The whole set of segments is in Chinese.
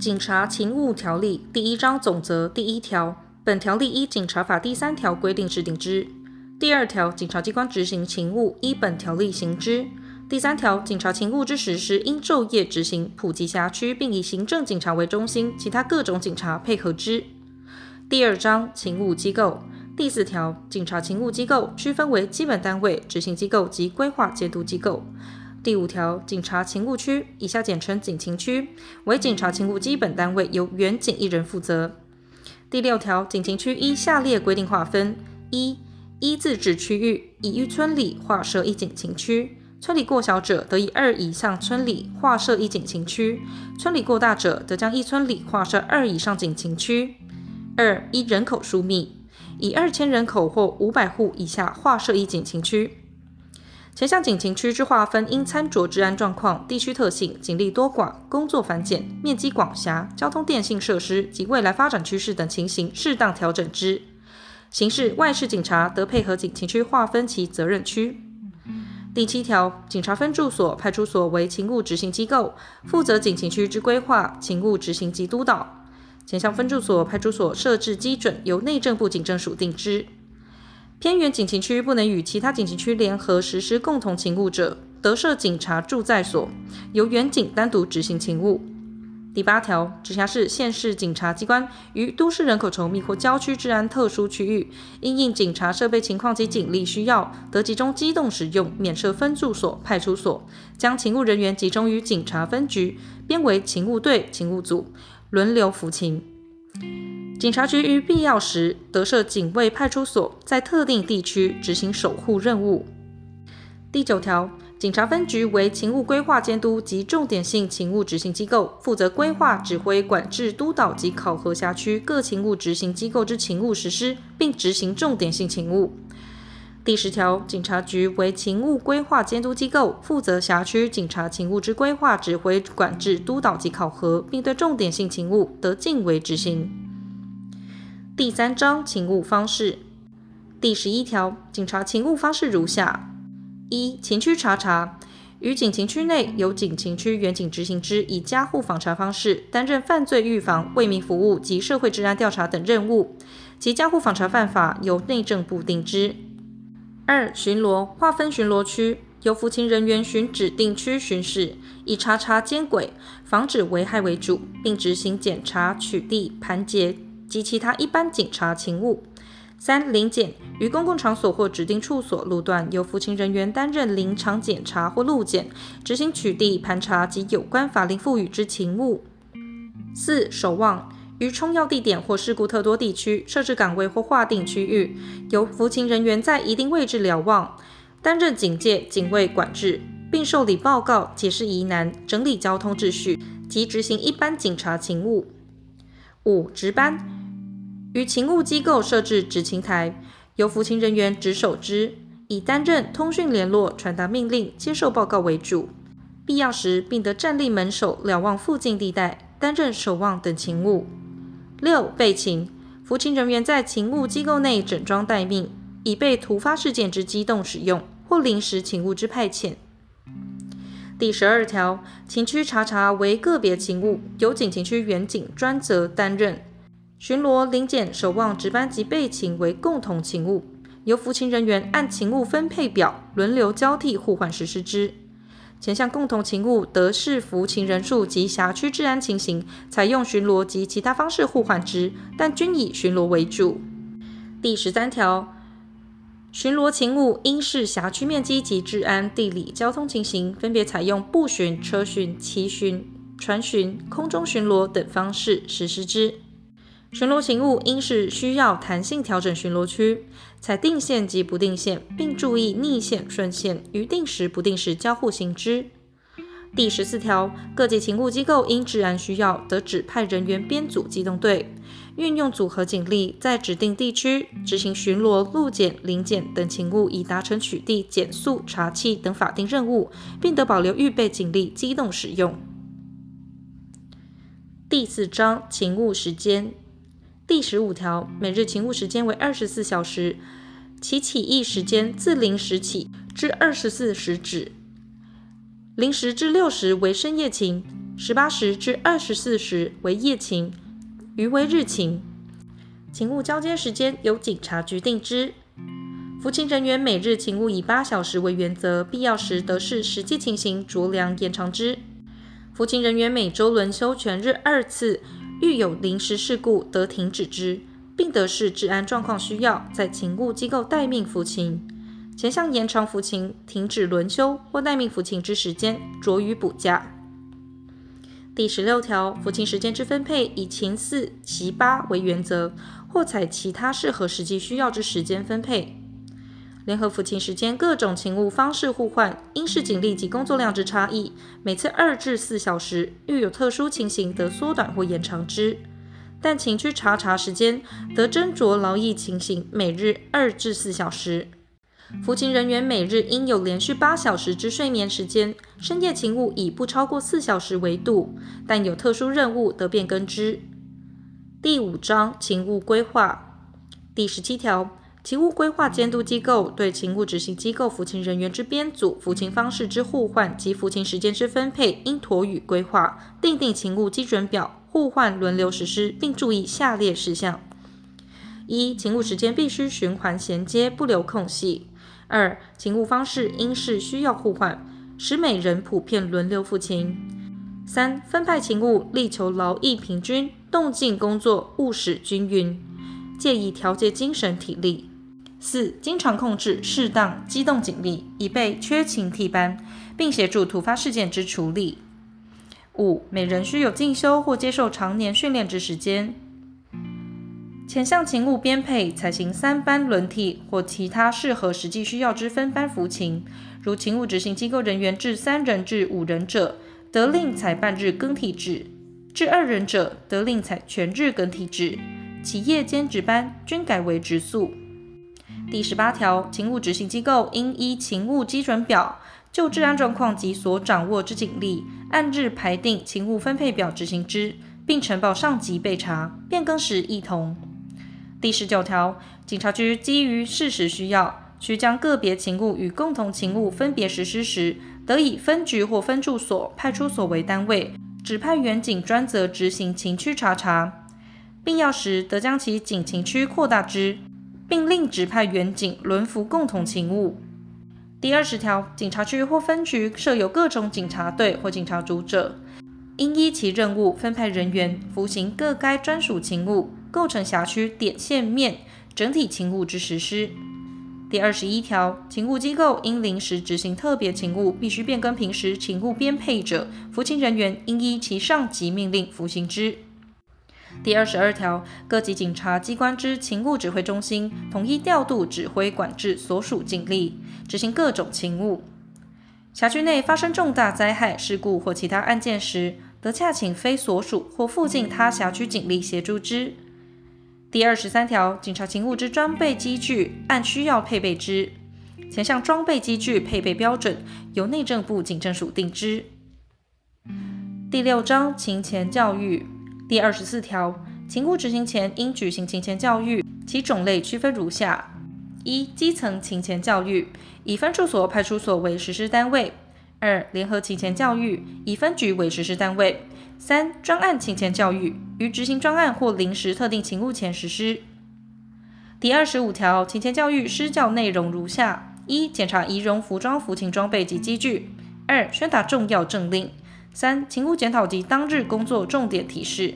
警察勤务条例第一章总则第一条，本条例依警察法第三条规定制定之。第二条，警察机关执行勤务依本条例行之。第三条，警察勤务之实施应昼夜执行，普及辖区，并以行政警察为中心，其他各种警察配合之。第二章，勤务机构。第四条，警察勤务机构区分为基本单位、执行机构及规划监督机构。第五条，警察勤务区（以下简称警勤区）为警察勤务基本单位，由原警一人负责。第六条，警勤区依下列规定划分：一、依自治区域，已于村里划设一警勤区；村里过小者，得以二以上村里划设一警勤区；村里过大者，得将一村里划设二以上警勤区。二、依人口疏密，以二千人口或五百户以下划设一警勤区。前项警情区之划分，应参酌治安状况、地区特性、警力多寡、工作繁简、面积广狭、交通电信设施及未来发展趋势等情形，适当调整之。刑事、外事警察得配合警情区划分其责任区。第七条，警察分驻所、派出所为勤务执行机构，负责警情区之规划、勤务执行及督导。前项分驻所、派出所设置基准，由内政部警政署定之。偏远警勤区不能与其他警勤区联合实施共同勤务者，得设警察驻在所，由员警单独执行勤务。第八条，直辖市、县市警察机关于都市人口稠密或郊区治安特殊区域，因应警察设备情况及警力需要，得集中机动使用，免设分驻所、派出所，将勤务人员集中于警察分局，编为勤务队、勤务组，轮流服勤。警察局于必要时得设警卫派出所，在特定地区执行守护任务。第九条，警察分局为勤务规划监督及重点性勤务执行机构，负责规划、指挥、管制、督导及考核辖区各勤务执行机构之勤务实施，并执行重点性勤务。第十条，警察局为勤务规划监督机构，负责辖区警察勤务之规划、指挥、管制、督导及考核，并对重点性勤务得尽为执行。第三章勤务方式第十一条，警察勤务方式如下：一、勤区查查，于警勤区内由警勤区员警执行之，以家户访查方式担任犯罪预防、为民服务及社会治安调查等任务，其家户访查犯法由内政部定之。二、巡逻，划分巡逻区，由服勤人员巡指定区巡视，以查查监轨、防止危害为主，并执行检查、取缔、盘结。及其他一般警察勤务。三、临检，于公共场所或指定处所路段，由服勤人员担任临场检查或路检，执行取缔、盘查及有关法令赋予之勤务。四、守望，于冲要地点或事故特多地区设置岗位或划定区域，由服勤人员在一定位置瞭望，担任警戒、警卫、管制，并受理报告、解释疑难、整理交通秩序及执行一般警察勤务。五、值班。于勤务机构设置执勤台，由服勤人员值守之，以担任通讯联络、传达命令、接受报告为主，必要时并得站立门首瞭望附近地带，担任守望等勤务。六、备勤，服勤人员在勤务机构内整装待命，以备突发事件之机动使用或临时勤务之派遣。第十二条，勤区查察为个别勤务，由警勤区员警专责担任。巡逻、临检、守望、值班及备勤为共同勤务，由服勤人员按勤务分配表轮流交替互换实施之。前项共同勤务得视服勤人数及辖区治安情形，采用巡逻及其他方式互换之，但均以巡逻为主。第十三条，巡逻勤务应视辖区面积及治安、地理、交通情形，分别采用步巡、车巡、骑巡、船巡、空中巡逻等方式实施之。巡逻勤务应是需要弹性调整巡逻区，采定线及不定线，并注意逆线顺线与定时不定时交互行之。第十四条，各级勤务机构因治安需要，得指派人员编组机动队，运用组合警力，在指定地区执行巡逻、路检、临检等勤务，以达成取缔、减速、查缉等法定任务，并得保留预备警力机动使用。第四章勤务时间。第十五条，每日勤务时间为二十四小时，其起役时间自零时起至二十四时止。零时至六时为深夜勤，十八时至二十四时为夜勤，余为日勤。勤务交接时间由警察局定之。服勤人员每日勤务以八小时为原则，必要时得视实际情形酌量延长之。服勤人员每周轮休全日二次，遇有临时事故得停止之，并得视治安状况需要，在勤务机构待命服勤。前项延长服勤、停止轮休或待命服勤之时间，酌予补假。第十六条，服勤时间之分配以勤四、期八为原则，或采其他适合实际需要之时间分配。联合服勤时间各种勤务方式互换，因视警力及工作量之差异，每次二至四小时，遇有特殊情形得缩短或延长之。但勤区查察时间得斟酌劳役情形，每日二至四小时。服勤人员每日应有连续八小时之睡眠时间，深夜勤务以不超过四小时为度，但有特殊任务得变更之。第五章勤务规划第十七条。勤务规划监督机构对勤务执行机构服勤人员之编组、服勤方式之互换及服勤时间之分配，应妥予规划，订定勤务基准表，互换轮流实施，并注意下列事项：一、勤务时间必须循环衔接，不留空隙；二、勤务方式应是需要互换，使每人普遍轮流服勤；三、分派勤务力求劳逸平均，动静工作务使均匀，借以调节精神体力。四、经常控制适当机动警力，以备缺勤替班，并协助突发事件之处理。五、每人需有进修或接受常年训练之时间。前项勤务编配采行三班轮替或其他适合实际需要之分班服勤，如勤务执行机构人员至三人至五人者，得令采半日更替制；至二人者，得令采全日更替制。其夜间值班均改为直宿。第十八条，勤务执行机构应依勤务基准表，就治安状况及所掌握之警力，按日排定勤务分配表执行之，并呈报上级备查，变更时亦同。第十九条，警察局基于事实需要，需将个别勤务与共同勤务分别实施时，得以分局或分驻所、派出所为单位，指派员警专责执行勤区查察，必要时得将其警勤区扩大之。并另指派员警轮服共同勤务。第二十条，警察局或分局设有各种警察队或警察组者，应依其任务分派人员，服行各该专属勤务，构成辖区点线面整体勤务之实施。第二十一条，勤务机构因临时执行特别勤务，必须变更平时勤务编配者，服勤人员应依其上级命令服行之。第二十二条，各级警察机关之勤务指挥中心统一调度、指挥、管制所属警力，执行各种勤务。辖区内发生重大灾害事故或其他案件时，得洽请非所属或附近他辖区警力协助之。第二十三条，警察勤务之装备机具按需要配备之，前项装备机具配备标准由内政部警政署定之。第六章勤前教育。第二十四条，勤务执行前应举行勤前教育，其种类区分如下：一、基层勤前教育，以分驻所、派出所为实施单位；二、联合勤前教育，以分局为实施单位；三、专案勤前教育，于执行专案或临时特定勤务前实施。第二十五条，勤前教育施教内容如下：一、检查仪容、服装、服勤装备及机具；二、宣达重要政令。三、勤务检讨及当日工作重点提示。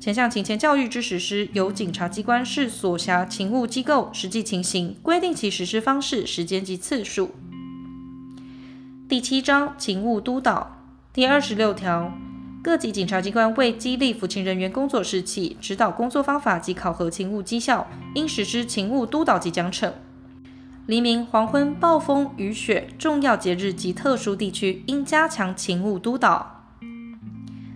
前项勤前教育之实施，由警察机关视所辖勤务机构实际情形，规定其实施方式、时间及次数。第七章勤务督导第二十六条，各级警察机关为激励服勤人员工作士气、指导工作方法及考核勤务绩效，应实施勤务督导及奖惩。黎明、黄昏、暴风、雨雪、重要节日及特殊地区，应加强勤务督导。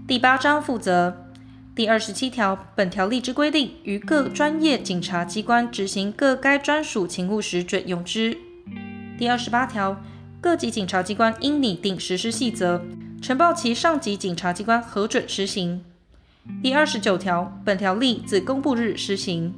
第八章负责第二十七条，本条例之规定，于各专业警察机关执行各该专属勤务时准用之。第二十八条，各级警察机关应拟定实施细则，呈报其上级警察机关核准施行。第二十九条，本条例自公布日施行。